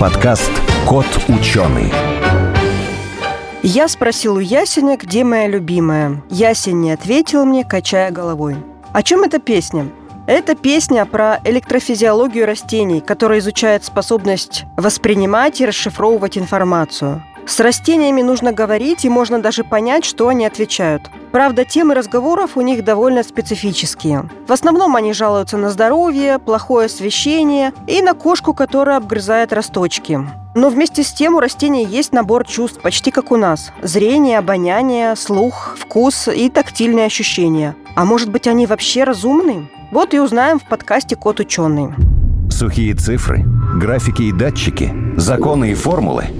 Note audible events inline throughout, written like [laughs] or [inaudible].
Подкаст «Кот ученый». Я спросил у Ясеня, где моя любимая. Ясень не ответил мне, качая головой. О чем эта песня? Это песня про электрофизиологию растений, которая изучает способность воспринимать и расшифровывать информацию. С растениями нужно говорить, и можно даже понять, что они отвечают. Правда, темы разговоров у них довольно специфические. В основном они жалуются на здоровье, плохое освещение и на кошку, которая обгрызает росточки. Но вместе с тем у растений есть набор чувств, почти как у нас. Зрение, обоняние, слух, вкус и тактильные ощущения. А может быть, они вообще разумны? Вот и узнаем в подкасте «Кот ученый». Сухие цифры, графики и датчики, законы и формулы –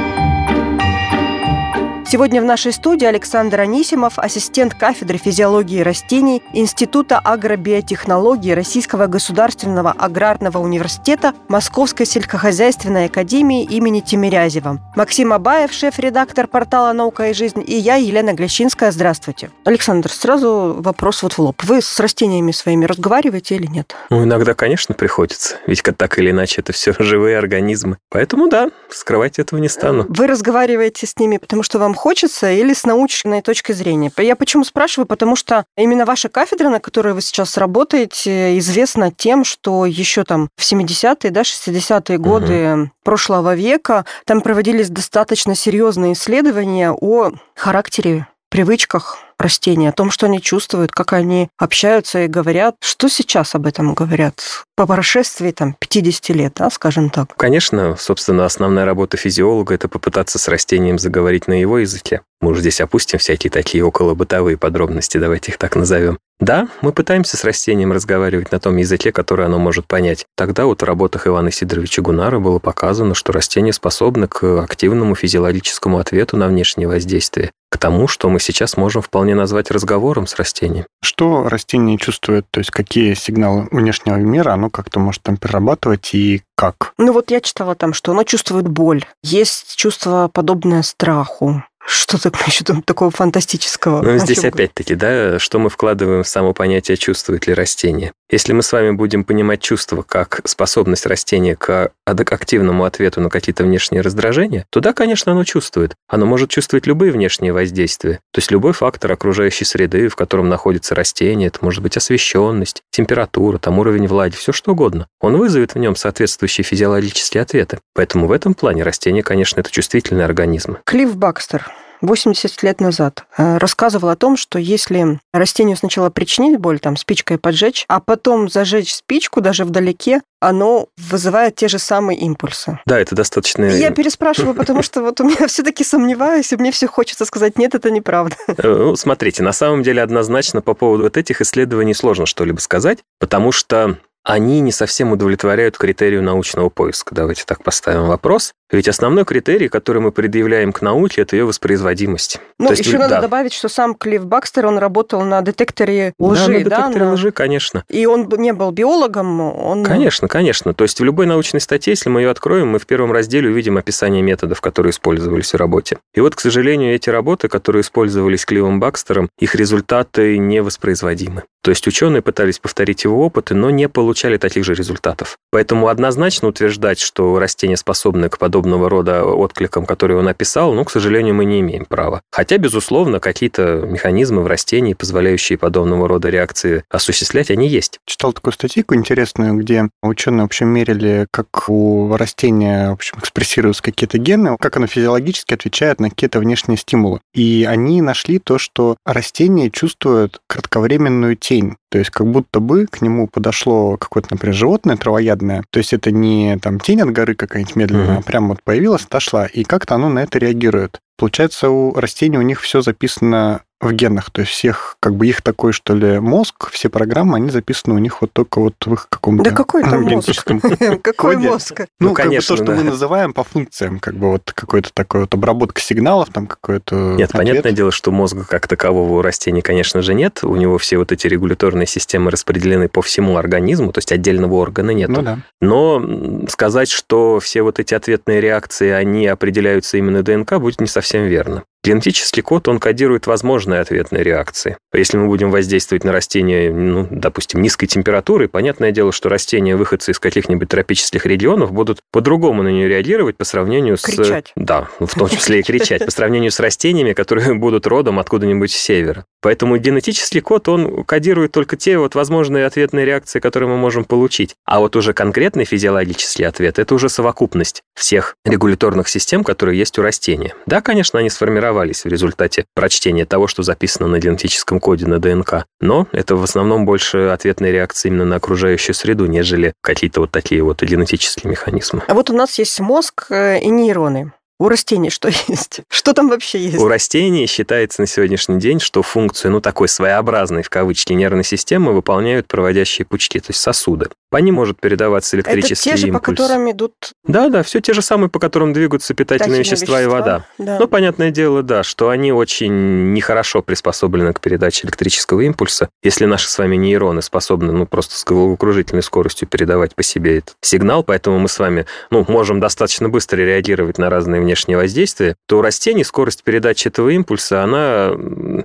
Сегодня в нашей студии Александр Анисимов, ассистент кафедры физиологии растений Института агробиотехнологии Российского государственного аграрного университета Московской сельскохозяйственной академии имени Тимирязева. Максим Абаев, шеф-редактор портала «Наука и жизнь» и я, Елена Глещинская. Здравствуйте. Александр, сразу вопрос вот в лоб. Вы с растениями своими разговариваете или нет? Ну, иногда, конечно, приходится. Ведь так или иначе это все [laughs] живые организмы. Поэтому да, скрывать этого не стану. Вы разговариваете с ними, потому что вам хочется или с научной точки зрения? Я почему спрашиваю? Потому что именно ваша кафедра, на которой вы сейчас работаете, известна тем, что еще там в 70-е, да, 60-е годы угу. прошлого века там проводились достаточно серьезные исследования о характере привычках растений, о том, что они чувствуют, как они общаются и говорят. Что сейчас об этом говорят? По прошествии там, 50 лет, да, скажем так. Конечно, собственно, основная работа физиолога – это попытаться с растением заговорить на его языке. Мы уже здесь опустим всякие такие околобытовые подробности, давайте их так назовем. Да, мы пытаемся с растением разговаривать на том языке, который оно может понять. Тогда вот в работах Ивана Сидоровича Гунара было показано, что растения способны к активному физиологическому ответу на внешнее воздействие, к тому, что мы сейчас можем вполне назвать разговором с растением. Что растение чувствует, то есть какие сигналы внешнего мира оно как-то может там перерабатывать и как? Ну вот я читала там, что оно чувствует боль. Есть чувство подобное страху. Что так еще там такого фантастического? Ну, здесь опять-таки, да, что мы вкладываем в само понятие «чувствует ли растение». Если мы с вами будем понимать чувство как способность растения к активному ответу на какие-то внешние раздражения, то да, конечно, оно чувствует. Оно может чувствовать любые внешние воздействия. То есть любой фактор окружающей среды, в котором находится растение, это может быть освещенность, температура, там уровень влаги, все что угодно. Он вызовет в нем соответствующие физиологические ответы. Поэтому в этом плане растение, конечно, это чувствительные организмы. Клифф Бакстер 80 лет назад э, рассказывал о том, что если растению сначала причинить боль, там, спичкой поджечь, а потом зажечь спичку даже вдалеке, оно вызывает те же самые импульсы. Да, это достаточно... Я переспрашиваю, потому что вот у меня [laughs] все-таки сомневаюсь, и мне все хочется сказать, нет, это неправда. [laughs] Э, ну, смотрите, на самом деле однозначно по поводу вот этих исследований сложно что-либо сказать, потому что они не совсем удовлетворяют критерию научного поиска. Давайте так поставим вопрос. Ведь основной критерий, который мы предъявляем к науке, это ее воспроизводимость. Ну, То есть, еще надо да. добавить, что сам Клифф Бакстер, он работал на детекторе лжи, да? на детекторе да? лжи, конечно. И он не был биологом, он... Конечно, конечно. То есть в любой научной статье, если мы ее откроем, мы в первом разделе увидим описание методов, которые использовались в работе. И вот, к сожалению, эти работы, которые использовались Клиффом Бакстером, их результаты невоспроизводимы. То есть ученые пытались повторить его опыты, но не получали таких же результатов. Поэтому однозначно утверждать, что растения способны к подобного рода откликам, которые он описал, ну, к сожалению, мы не имеем права. Хотя, безусловно, какие-то механизмы в растении, позволяющие подобного рода реакции осуществлять, они есть. Читал такую статейку интересную, где ученые, в общем, мерили, как у растения, в общем, экспрессируются какие-то гены, как оно физиологически отвечает на какие-то внешние стимулы. И они нашли то, что растения чувствуют кратковременную тень. То есть как будто бы к нему подошло какое-то, например, животное травоядное. То есть это не там тень от горы какая-нибудь медленная, mm-hmm. а прям вот появилась, отошла. И как-то оно на это реагирует. Получается, у растений у них все записано в генах. То есть всех, как бы их такой, что ли, мозг, все программы, они записаны у них вот только вот в их каком-то Да какой там мозг? генетическом [laughs] Какой [laughs] мозг? Ну, Ну, как бы конечно, то, что да. мы называем по функциям, как бы вот какой-то такой вот обработка сигналов, там какой-то Нет, ответ. понятное дело, что мозга как такового у растений, конечно же, нет. У него все вот эти регуляторные системы распределены по всему организму, то есть отдельного органа нет. Ну да. Но сказать, что все вот эти ответные реакции, они определяются именно ДНК, будет не совсем верно. Генетический код, он кодирует возможные ответные реакции. Если мы будем воздействовать на растение, ну, допустим, низкой температурой, понятное дело, что растения, выходцы из каких-нибудь тропических регионов, будут по-другому на нее реагировать по сравнению с... Кричать. Да, ну, в том числе и кричать, по сравнению с растениями, которые [laughs] будут родом откуда-нибудь с севера. Поэтому генетический код, он кодирует только те вот возможные ответные реакции, которые мы можем получить. А вот уже конкретный физиологический ответ – это уже совокупность всех регуляторных систем, которые есть у растения. Да, конечно, они сформировались в результате прочтения того, что записано на генетическом коде на ДНК, но это в основном больше ответные реакции именно на окружающую среду, нежели какие-то вот такие вот генетические механизмы. А вот у нас есть мозг э, и нейроны. У растений что [laughs] есть? Что там вообще есть? У растений считается на сегодняшний день, что функцию, ну, такой своеобразной, в кавычки, нервной системы выполняют проводящие пучки, то есть сосуды. По ним может передаваться Это электрический те же, по импульс. которым идут Да, да, все те же самые, по которым двигаются питательные питательные вещества, и вода. Да. Ну, понятное дело, да, что они очень нехорошо приспособлены к передаче электрического импульса. Если наши с вами нейроны способны, ну, просто с головокружительной скоростью передавать по себе этот сигнал, поэтому мы с вами, ну, можем достаточно быстро реагировать на разные внешние воздействия, то у растений скорость передачи этого импульса, она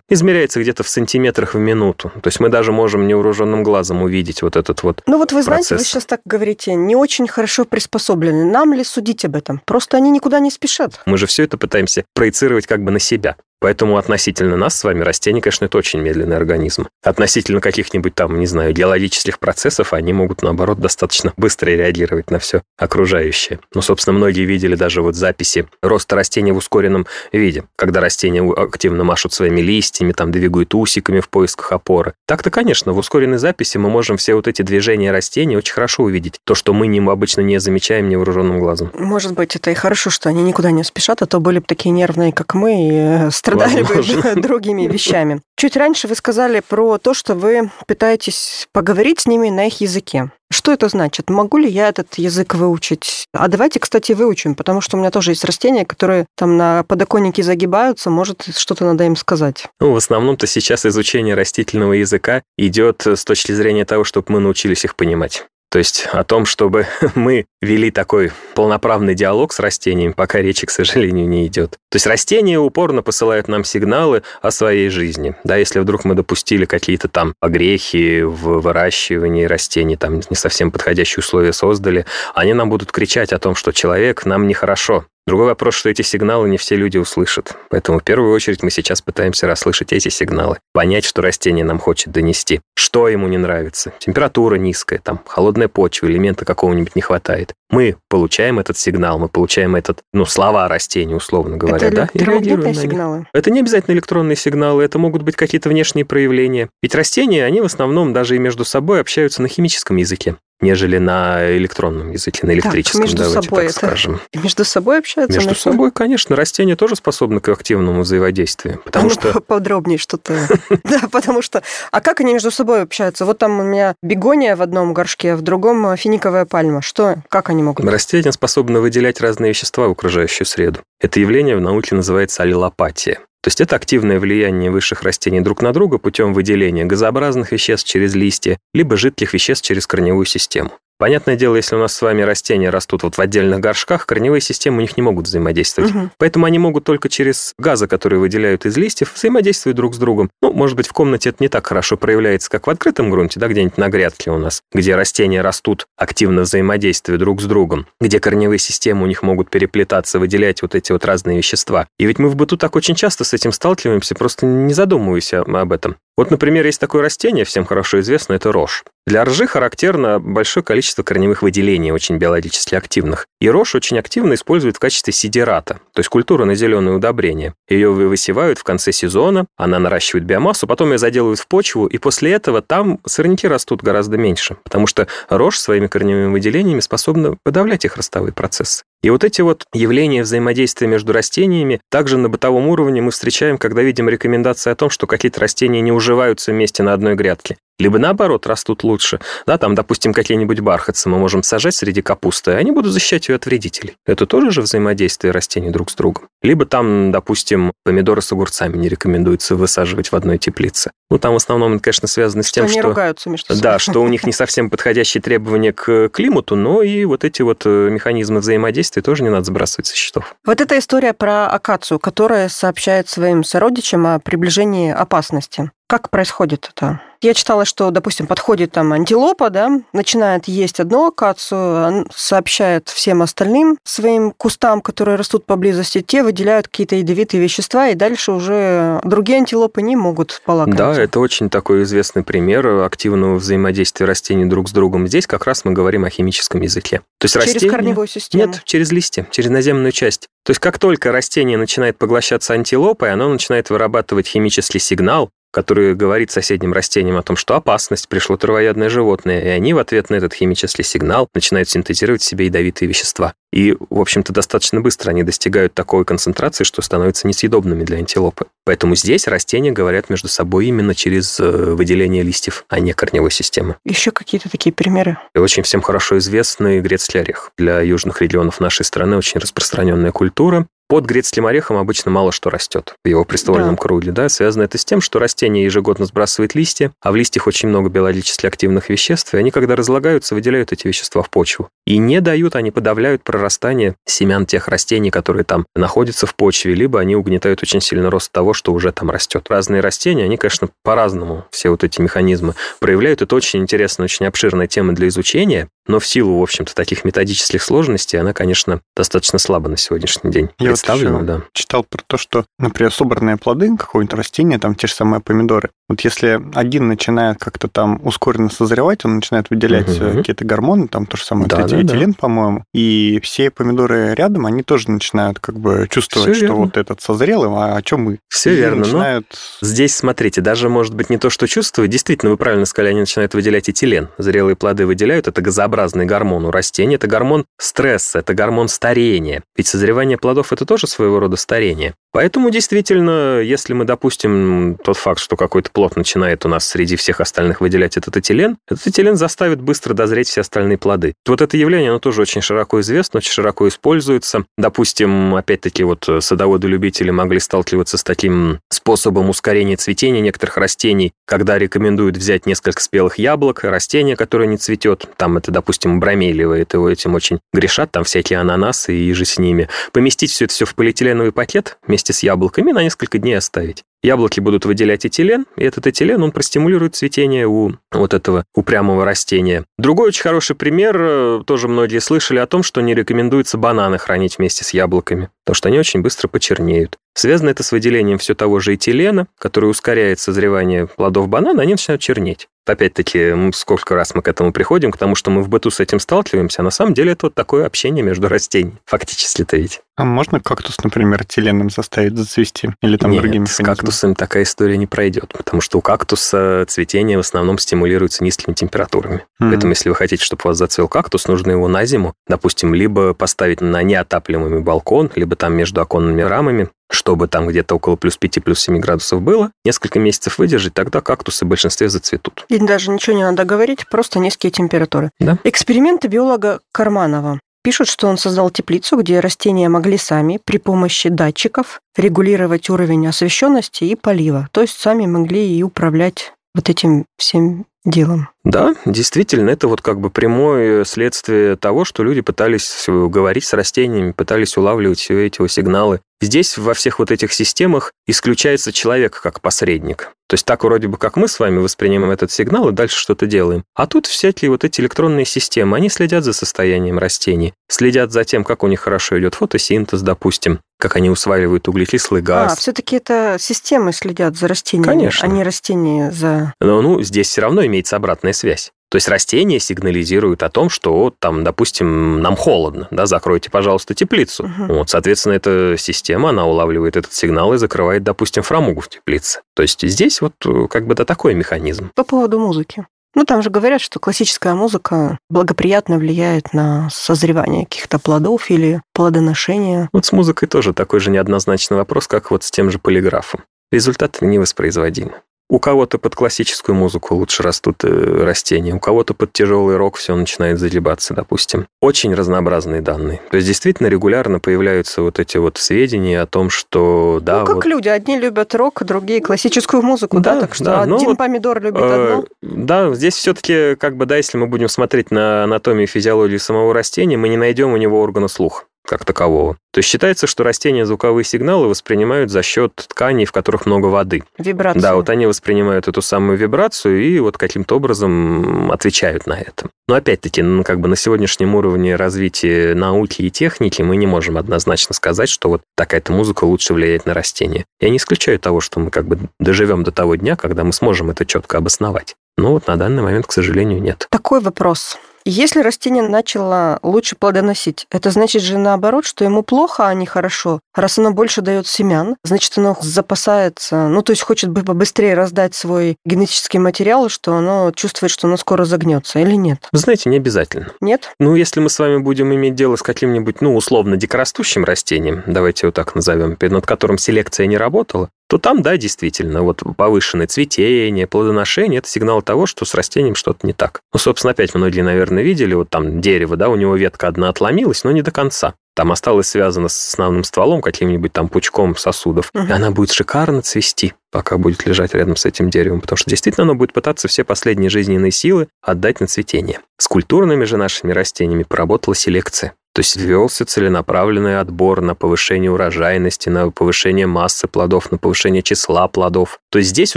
измеряется где-то в сантиметрах в минуту. То есть мы даже можем невооруженным глазом увидеть вот этот вот Ну вот вы знаете, вы процесс. сейчас так говорите, не очень хорошо приспособлены. Нам ли судить об этом? Просто они никуда не спешат. Мы же все это пытаемся проецировать как бы на себя. Поэтому относительно нас с вами растения, конечно, это очень медленный организм. Относительно каких-нибудь там, не знаю, геологических процессов, они могут, наоборот, достаточно быстро реагировать на все окружающее. Ну, собственно, многие видели даже вот записи роста растения в ускоренном виде, когда растения активно машут своими листьями, там двигают усиками в поисках опоры. Так-то, конечно, в ускоренной записи мы можем все вот эти движения растений очень хорошо увидеть. То, что мы ним обычно не замечаем невооруженным глазом. Может быть, это и хорошо, что они никуда не спешат, а то были бы такие нервные, как мы, и э, страдали бы [laughs] другими вещами. Чуть раньше вы сказали про то, что вы пытаетесь поговорить с ними на их языке. Что это значит? Могу ли я этот язык выучить? А давайте, кстати, выучим, потому что у меня тоже есть растения, которые там на подоконнике загибаются, может, что-то надо им сказать. Ну, в основном-то сейчас изучение растительного языка идет с точки зрения того, чтобы мы научились их понимать. То есть о том, чтобы [laughs] мы вели такой полноправный диалог с растениями, пока речи, к сожалению, не идет. То есть растения упорно посылают нам сигналы о своей жизни. Да, если вдруг мы допустили какие-то там огрехи в выращивании растений, там не совсем подходящие условия создали, они нам будут кричать о том, что человек нам нехорошо. Другой вопрос, что эти сигналы не все люди услышат. Поэтому в первую очередь мы сейчас пытаемся расслышать эти сигналы, понять, что растение нам хочет донести, что ему не нравится. Температура низкая, там, холодная почва, элемента какого-нибудь не хватает. Мы получаем этот сигнал, мы получаем этот, ну, слова растения, условно говоря, это да, и реагируем сигналы. Это не обязательно электронные сигналы, это могут быть какие-то внешние проявления. Ведь растения, они в основном даже и между собой общаются на химическом языке, нежели на электронном языке, на электрическом, между давайте собой так это скажем. Между собой общаются? Между на- собой, конечно, растения тоже способны к активному взаимодействию, А потому ну, что подробнее что-то. [laughs] [laughs] Да, потому что... А как они между собой общаются? Вот там у меня бегония в одном горшке, а в другом финиковая пальма. Что? Как они могут? растения способны выделять разные вещества в окружающую среду. Это явление в науке называется аллелопатия. То есть это активное влияние высших растений друг на друга путем выделения газообразных веществ через листья, либо жидких веществ через корневую систему. Понятное дело, если у нас с вами растения растут вот в отдельных горшках, корневые системы у них не могут взаимодействовать. Мгм. Поэтому они могут только через газы, которые выделяют из листьев, взаимодействовать друг с другом. Ну, может быть, в комнате это не так хорошо проявляется, как в открытом грунте, да, где-нибудь на грядке у нас, где растения растут активно взаимодействуя друг с другом, где корневые системы у них могут переплетаться, выделять вот эти вот разные вещества. И ведь мы в быту так очень часто с этим сталкиваемся, просто не задумываясь об этом. Вот, например, есть такое растение, всем хорошо известно, это рожь. Для ржи характерно большое количество корневых выделений, очень биологически активных. И рожь очень активно используют в качестве сидерата, то есть культура на зеленое удобрение. Ее вы- высевают в конце сезона, она наращивает биомассу, потом ее заделывают в почву, и после этого там сорняки растут гораздо меньше, потому что рожь своими корневыми выделениями способна подавлять их ростовые процессы. И вот эти вот явления взаимодействия между растениями также на бытовом уровне мы встречаем, когда видим рекомендации о том, что какие-то растения не уживаются вместе на одной грядке либо наоборот растут лучше. Да, там, допустим, какие-нибудь бархатцы мы можем сажать среди капусты, и они будут защищать ее от вредителей. Это тоже же взаимодействие растений друг с другом. Либо там, допустим, помидоры с огурцами не рекомендуется высаживать в одной теплице. Ну, там в основном это, конечно, связано с тем, они что... ругаются между собой. Да, что у них не совсем подходящие требования к климату, но и вот эти вот э, механизмы взаимодействия тоже не надо сбрасывать со счетов. Вот эта история про акацию, которая сообщает своим сородичам о приближении опасности. Как происходит это? Я читала, что, допустим, подходит там антилопа, да, начинает есть одну акацию, сообщает всем остальным своим кустам, которые растут поблизости, те выделяют какие-то ядовитые вещества, и дальше уже другие антилопы не могут полакомиться. Да, это очень такой известный пример активного взаимодействия растений друг с другом. Здесь как раз мы говорим о химическом языке. То есть Через растения... корневую систему? Нет, через листья, через наземную часть. То есть как только растение начинает поглощаться антилопой, оно начинает вырабатывать химический сигнал, который говорит соседним растениям о том, что опасность, пришло травоядное животное, и они в ответ на этот химический сигнал начинают синтезировать в себе ядовитые вещества. И, в общем-то, достаточно быстро они достигают такой концентрации, что становятся несъедобными для антилопы. Поэтому здесь растения говорят между собой именно через э, выделение листьев, а не корневой системы. Еще какие-то такие примеры? Очень всем хорошо известный грецкий орех. Для южных регионов нашей страны очень распространенная культура. Под грецким орехом обычно мало что растет в его приствольном Да. круге. Да? Связано это с тем, что растение ежегодно сбрасывает листья, а в листьях очень много биологически активных веществ, и они, когда разлагаются, выделяют эти вещества в почву. И не дают, они подавляют прорастание семян тех растений, которые там находятся в почве, либо они угнетают очень сильно рост того, что уже там растет. Разные растения, они, конечно, по-разному все вот эти механизмы проявляют. Это очень интересная, очень обширная тема для изучения, но в силу, в общем-то, таких методических сложностей она, конечно, достаточно слаба на сегодняшний день Я еще да. читал про то, что, например, собранные плоды какого-нибудь растения, там те же самые помидоры, вот если один начинает как-то там ускоренно созревать, он начинает выделять э, какие-то гормоны, там то же самое Да, этилен, да, да. этилен, по-моему, и все помидоры рядом, они тоже начинают как бы чувствовать, Всё что верно. вот этот созрел, а о чем мы? Все И верно, но начинают... Здесь, смотрите, даже, может быть, не то, что чувствуют. Действительно, вы правильно сказали, они начинают выделять этилен. Зрелые плоды выделяют. Это газообразный гормон у растений. Это гормон стресса, это гормон старения. Ведь созревание плодов – это тоже своего рода старение. Поэтому, действительно, если мы допустим тот факт, что какой-то плод начинает у нас среди всех остальных выделять этот этилен, этот этилен заставит быстро дозреть все остальные плоды. Вот это явление, оно тоже очень широко известно, очень широко используется. Допустим, опять-таки, вот садоводы-любители могли сталкиваться с таким способом ускорения цветения некоторых растений, когда рекомендуют взять несколько спелых яблок, растение, которое не цветет, там это, допустим, бромелевое, это этим очень грешат, там всякие ананасы и же с ними, поместить все это все в полиэтиленовый пакет вместе с яблоками на несколько дней оставить. Яблоки будут выделять этилен, и этот этилен, он простимулирует цветение у вот этого упрямого растения. Другой очень хороший пример, э, тоже многие слышали о том, что не рекомендуется бананы хранить вместе с яблоками, потому что они очень быстро почернеют. Связано это с выделением все того же этилена, который ускоряет созревание плодов банана, они начинают чернеть. Опять-таки, сколько раз мы к этому приходим, к тому, что мы в быту с этим сталкиваемся, а на самом деле это вот такое общение между растениями. Фактически-то ведь. А можно кактус, например, этиленом заставить зацвести? Или там Нет, другими с кактусами такая история не пройдет, потому что у кактуса цветение в основном стимулируется низкими температурами. Мгм. Поэтому, если вы хотите, чтобы у вас зацвел кактус, нужно его на зиму, допустим, либо поставить на неотапливаемый балкон, либо там между оконными рамами, чтобы там где-то около плюс 5, плюс 7 градусов было, несколько месяцев выдержать, тогда кактусы в большинстве зацветут. И даже ничего не надо говорить, просто низкие температуры. Да. Эксперименты биолога Карманова. Пишут, что он создал теплицу, где растения могли сами при помощи датчиков регулировать уровень освещенности и полива. То есть сами могли и управлять вот этим всем делом. Да, действительно, это вот как бы прямое следствие того, что люди пытались говорить с растениями, пытались улавливать все эти сигналы. Здесь во всех вот этих системах исключается человек как посредник. То есть так вроде бы как мы с вами воспринимаем этот сигнал и дальше что-то делаем. А тут всякие вот эти электронные системы, они следят за состоянием растений, следят за тем, как у них хорошо идет фотосинтез, допустим, как они усваивают углекислый газ. А, все-таки это системы следят за растениями, Конечно. а не растения за... Но ну, здесь все равно имеется обратная связь. То есть растения сигнализируют о том, что, вот, там, допустим, нам холодно, да, закройте, пожалуйста, теплицу. Мгм. Вот, соответственно, эта система, она улавливает этот сигнал и закрывает, допустим, фрамугу в теплице. То есть здесь вот э, как бы да такой механизм. По поводу музыки. Ну, там же говорят, что классическая музыка благоприятно влияет на созревание каких-то плодов или плодоношение. Вот с музыкой тоже такой же неоднозначный вопрос, как вот с тем же полиграфом. Результаты невоспроизводимы. У кого-то под классическую музыку лучше растут э, растения, у кого-то под тяжелый рок все начинает загибаться, допустим. Очень разнообразные данные. То есть действительно регулярно появляются вот эти вот сведения о том, что да. Ну, как вот... люди, одни любят рок, другие классическую музыку, да, да так что да, один ну, помидор любит э, одно. Да, здесь все-таки как бы да, если мы будем смотреть на анатомию и физиологию самого растения, мы не найдем у него органа слуха как такового. То есть считается, что растения звуковые сигналы воспринимают за счет тканей, в которых много воды. Вибрацию. Да, вот они воспринимают эту самую вибрацию и вот каким-то образом отвечают на это. Но опять-таки, ну, как бы на сегодняшнем уровне развития науки и техники мы не можем однозначно сказать, что вот такая-то музыка лучше влияет на растения. Я не исключаю того, что мы как бы доживем до того дня, когда мы сможем это четко обосновать. Но вот на данный момент, к сожалению, нет. Такой вопрос. Если растение начало лучше плодоносить, это значит же наоборот, что ему плохо, а не хорошо. Раз оно больше дает семян, значит, оно запасается, ну, то есть хочет бы побыстрее раздать свой генетический материал, что оно чувствует, что оно скоро загнется, или нет? Вы знаете, не обязательно. Нет? Ну, если мы с вами будем иметь дело с каким-нибудь, ну, условно, дикорастущим растением, давайте его так назовем, над которым селекция не работала, то там, да, действительно, вот повышенное цветение, плодоношение – это сигнал того, что с растением что-то не так. Ну, собственно, опять многие, наверное, видели, вот там дерево, да, у него ветка одна отломилась, но не до конца. Там осталась связана с основным стволом, каким-нибудь там пучком сосудов. Угу. И она будет шикарно цвести, пока будет лежать рядом с этим деревом, потому что действительно оно будет пытаться все последние жизненные силы отдать на цветение. С культурными же нашими растениями поработала селекция. То есть велся целенаправленный отбор на повышение урожайности, на повышение массы плодов, на повышение числа плодов. То есть здесь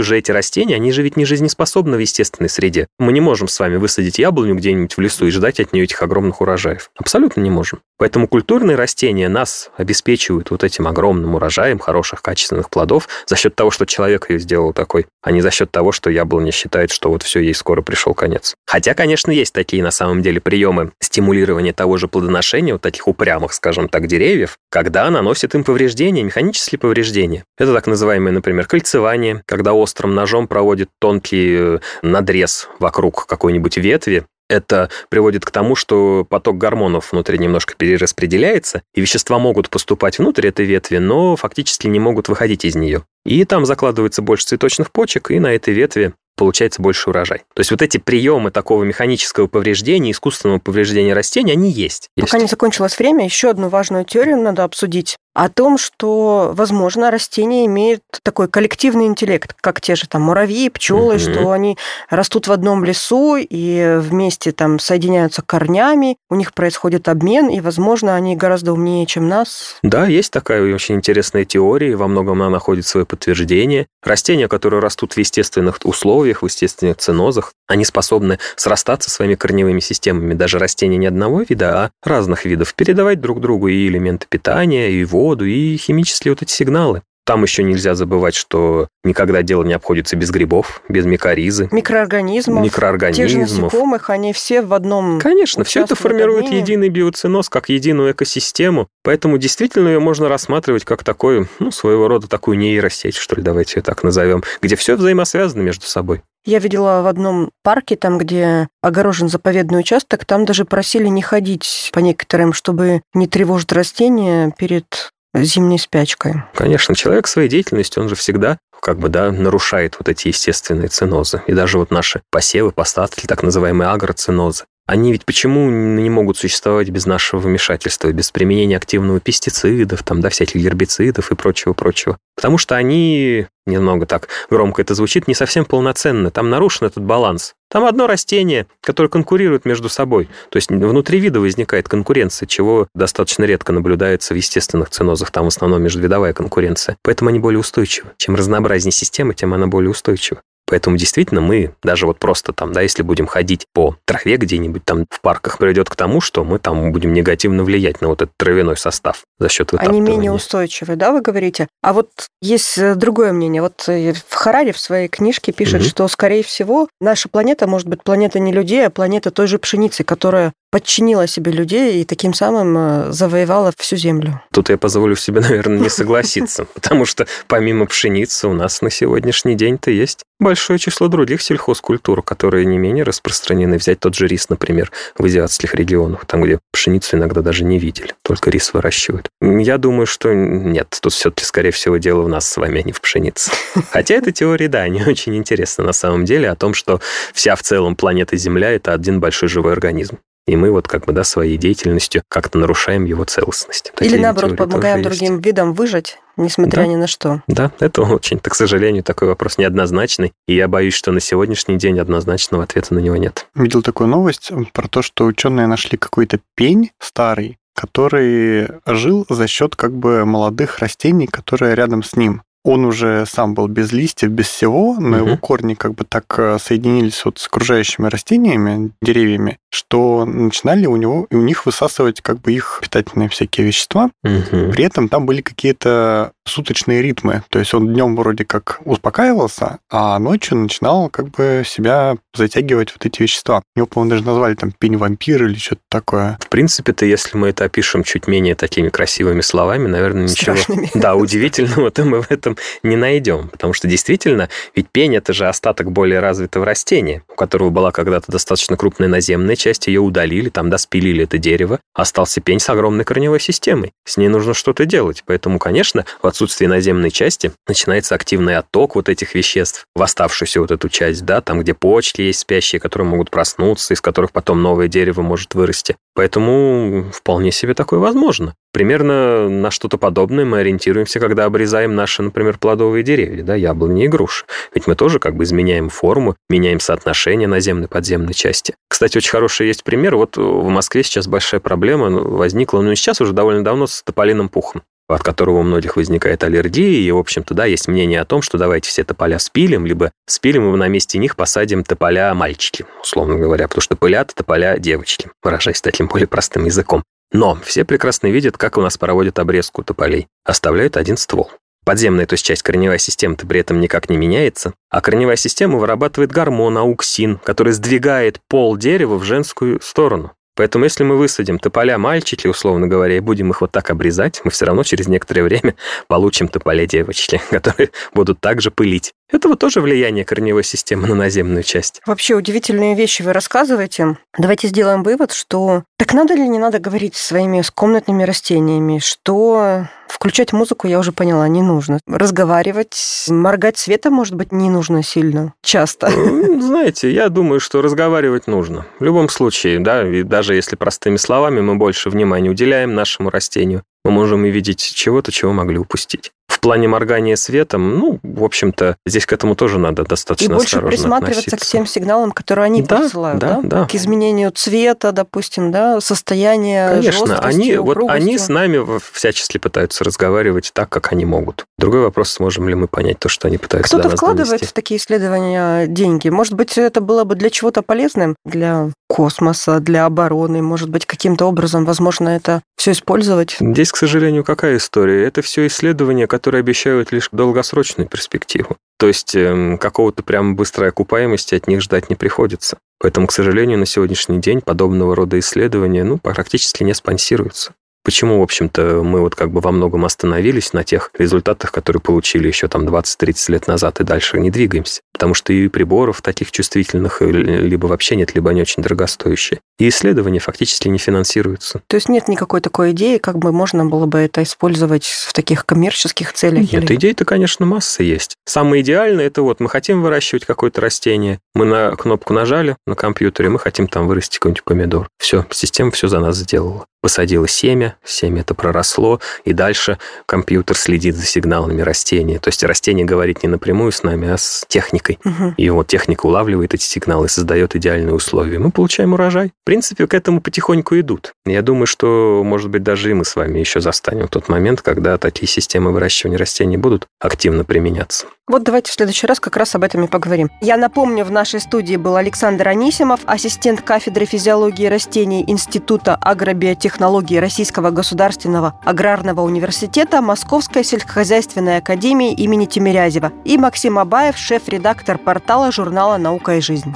уже эти растения, они же ведь не жизнеспособны в естественной среде. Мы не можем с вами высадить яблоню где-нибудь в лесу и ждать от нее этих огромных урожаев. Абсолютно не можем. Поэтому культурные растения нас обеспечивают вот этим огромным урожаем хороших качественных плодов за счет того, что человек ее сделал такой, а не за счет того, что яблоня считает, что вот все, ей скоро пришел конец. Хотя, конечно, есть такие на самом деле приемы стимулирования того же плодоношения, вот таких упрямых, скажем так, деревьев, когда наносит им повреждения, механические повреждения. Это так называемое, например, кольцевание, когда острым ножом проводит тонкий э, надрез вокруг какой-нибудь ветви, это приводит к тому, что поток гормонов внутри немножко перераспределяется, и вещества могут поступать внутрь этой ветви, но фактически не могут выходить из нее. И там закладывается больше цветочных почек, и на этой ветви получается больше урожай. То есть вот эти приемы такого механического повреждения, искусственного повреждения растений, они есть. Пока есть. не закончилось время, еще одну важную теорию надо обсудить о том, что, возможно, растения имеют такой коллективный интеллект, как те же там муравьи, пчелы, mm-hmm. что они растут в одном лесу и вместе там соединяются корнями, у них происходит обмен, и, возможно, они гораздо умнее, чем нас. Да, есть такая очень интересная теория, во многом она находит свое подтверждение. Растения, которые растут в естественных условиях, в естественных ценозах, они способны срастаться своими корневыми системами, даже растения не одного вида, а разных видов, передавать друг другу и элементы питания, и воду и химические вот эти сигналы. Там еще нельзя забывать, что никогда дело не обходится без грибов, без микоризы. Микроорганизмов. Микроорганизмов. Те же насекомых, они все в одном... Конечно, все это формирует обмене. единый биоциноз, как единую экосистему. Поэтому действительно ее можно рассматривать как такой, ну, своего рода такую нейросеть, что ли, давайте ее так назовем, где все взаимосвязано между собой. Я видела в одном парке, там, где огорожен заповедный участок, там даже просили не ходить по некоторым, чтобы не тревожить растения перед зимней спячкой. Конечно, человек своей деятельностью, он же всегда как бы, да, нарушает вот эти естественные ценозы. И даже вот наши посевы, посадки, так называемые агроценозы, они ведь почему не могут существовать без нашего вмешательства, без применения активного пестицидов, там, да, всяких гербицидов и прочего-прочего? Потому что они, немного так громко это звучит, не совсем полноценны. Там нарушен этот баланс. Там одно растение, которое конкурирует между собой. То есть внутри вида возникает конкуренция, чего достаточно редко наблюдается в естественных ценозах. Там в основном межвидовая конкуренция. Поэтому они более устойчивы. Чем разнообразнее система, тем она более устойчива. Поэтому действительно мы, даже вот просто там, да, если будем ходить по траве где-нибудь там в парках, приведет к тому, что мы там будем негативно влиять на вот этот травяной состав за счет Они менее устойчивы, да, вы говорите? А вот есть э, другое мнение. Вот э, в Харари в своей книжке пишет, угу. что, скорее всего, наша планета может быть планета не людей, а планета той же пшеницы, которая подчинила себе людей и таким самым э, завоевала всю землю. Тут я позволю себе, [laughs] наверное, не согласиться, потому что помимо пшеницы у нас на сегодняшний день-то есть большое число других сельхозкультур, которые не менее распространены. Взять тот же рис, например, в азиатских регионах, там, где пшеницу иногда даже не видели, только рис выращивают. Я думаю, что нет, тут все-таки, скорее всего, дело в нас с вами, а не в пшенице. [laughs] Хотя эта теория, да, не очень интересна на самом деле, о том, что вся в целом планета Земля — это один большой живой организм. И мы вот как бы, да, своей деятельностью как-то нарушаем его целостность. Такие Или наоборот, помогаем другим есть. видам выжить, несмотря да. ни на что. Да, это очень, так, к сожалению, такой вопрос неоднозначный. И я боюсь, что на сегодняшний день однозначного ответа на него нет. Видел такую новость про то, что ученые нашли какой-то пень старый, который жил за счет как бы молодых растений, которые рядом с ним он уже сам был без листьев, без всего, но угу. его корни как бы так э, соединились вот с окружающими растениями, деревьями, что начинали у него у них высасывать как бы их питательные всякие вещества. Угу. При этом там были какие-то суточные ритмы. То есть он днем вроде как успокаивался, а ночью начинал как бы себя затягивать вот эти вещества. Его, по-моему, даже назвали там пень-вампир или что-то такое. В принципе-то, если мы это опишем чуть менее такими красивыми словами, наверное, ничего [laughs] да, удивительного-то мы в этом не найдем. Потому что действительно, ведь пень – это же остаток более развитого растения, у которого была когда-то достаточно крупная наземная часть, ее удалили, там, да, спилили это дерево, остался пень с огромной корневой системой. С ней нужно что-то делать. Поэтому, конечно, в отсутствии наземной части начинается активный отток вот этих веществ в оставшуюся вот эту часть, да, там, где почки есть спящие, которые могут проснуться, из которых потом новое дерево может вырасти. Поэтому вполне себе такое возможно. Примерно на что-то подобное мы ориентируемся, когда обрезаем наши, например, плодовые деревья, да, яблони и груши. Ведь мы тоже как бы изменяем форму, меняем соотношение наземной-подземной части. Кстати, очень хороший есть пример. Вот в Москве сейчас большая проблема возникла, ну и сейчас уже довольно давно с тополиным пухом от которого у многих возникает аллергия, и, в общем-то, да, есть мнение о том, что давайте все тополя спилим, либо спилим и на месте них посадим тополя мальчики, условно говоря, потому что пылят тополя девочки, выражаясь таким более простым языком. Но все прекрасно видят, как у нас проводят обрезку тополей. Оставляют один ствол. Подземная, то есть часть корневой системы при этом никак не меняется, а корневая система вырабатывает гормон ауксин, который сдвигает пол дерева в женскую сторону. Поэтому если мы высадим тополя мальчики, условно говоря, и будем их вот так обрезать, мы все равно через некоторое время [laughs] получим тополя девочки, [laughs] которые будут также пылить. Это вот тоже влияние корневой системы на наземную часть. Вообще удивительные вещи вы рассказываете. Давайте сделаем вывод, что так надо или не надо говорить своими с комнатными растениями, что включать музыку, я уже поняла, не нужно. Разговаривать, моргать светом, может быть, не нужно сильно, часто. [laughs] Ну, знаете, я думаю, что разговаривать нужно. В любом случае, да, и даже если простыми словами мы больше внимания уделяем нашему растению, мы можем и видеть чего-то, чего могли упустить. В плане моргания светом, ну, в общем-то, здесь к этому тоже надо достаточно И больше присматриваться относиться. к тем сигналам, которые они да, посылают, да, да? да? К изменению цвета, допустим, да, состояния Конечно, они, вот они с нами всячески пытаются разговаривать так, как они могут. Другой вопрос, сможем ли мы понять то, что они пытаются Кто-то вкладывает донести. в такие исследования деньги. Может быть, это было бы для чего-то полезным, для космоса, для обороны, может быть, каким-то образом, возможно, это все использовать? Здесь, к сожалению, какая история? Это все исследования, которые обещают лишь долгосрочную перспективу. То есть э, какого-то прям быстрой окупаемости от них ждать не приходится. Поэтому, к сожалению, на сегодняшний день подобного рода исследования ну, практически не спонсируются. Почему, в общем-то, мы вот как бы во многом остановились на тех результатах, которые получили еще там 20-30 лет назад и дальше не двигаемся? Потому что и приборов таких чувствительных либо вообще нет, либо они очень дорогостоящие. И исследования фактически не финансируются. То есть нет никакой такой идеи, как бы можно было бы это использовать в таких коммерческих целях? Нет, или... идей-то, конечно, масса есть. Самое идеальное это вот мы хотим выращивать какое-то растение, мы на кнопку нажали на компьютере, мы хотим там вырастить какой-нибудь помидор. Все, система все за нас сделала посадила семя, семя это проросло, и дальше компьютер следит за сигналами растения. То есть растение говорит не напрямую с нами, а с техникой. Угу. И вот техника улавливает эти сигналы и создает идеальные условия. Мы получаем урожай. В принципе, к этому потихоньку идут. Я думаю, что, может быть, даже и мы с вами еще застанем тот момент, когда такие системы выращивания растений будут активно применяться. Вот давайте в следующий раз как раз об этом и поговорим. Я напомню, в нашей студии был Александр Анисимов, ассистент кафедры физиологии растений Института агробиотехнологии Российского государственного аграрного университета Московской сельскохозяйственной академии имени Тимирязева и Максим Абаев, шеф-редактор портала журнала «Наука и жизнь».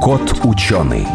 Кот ученый.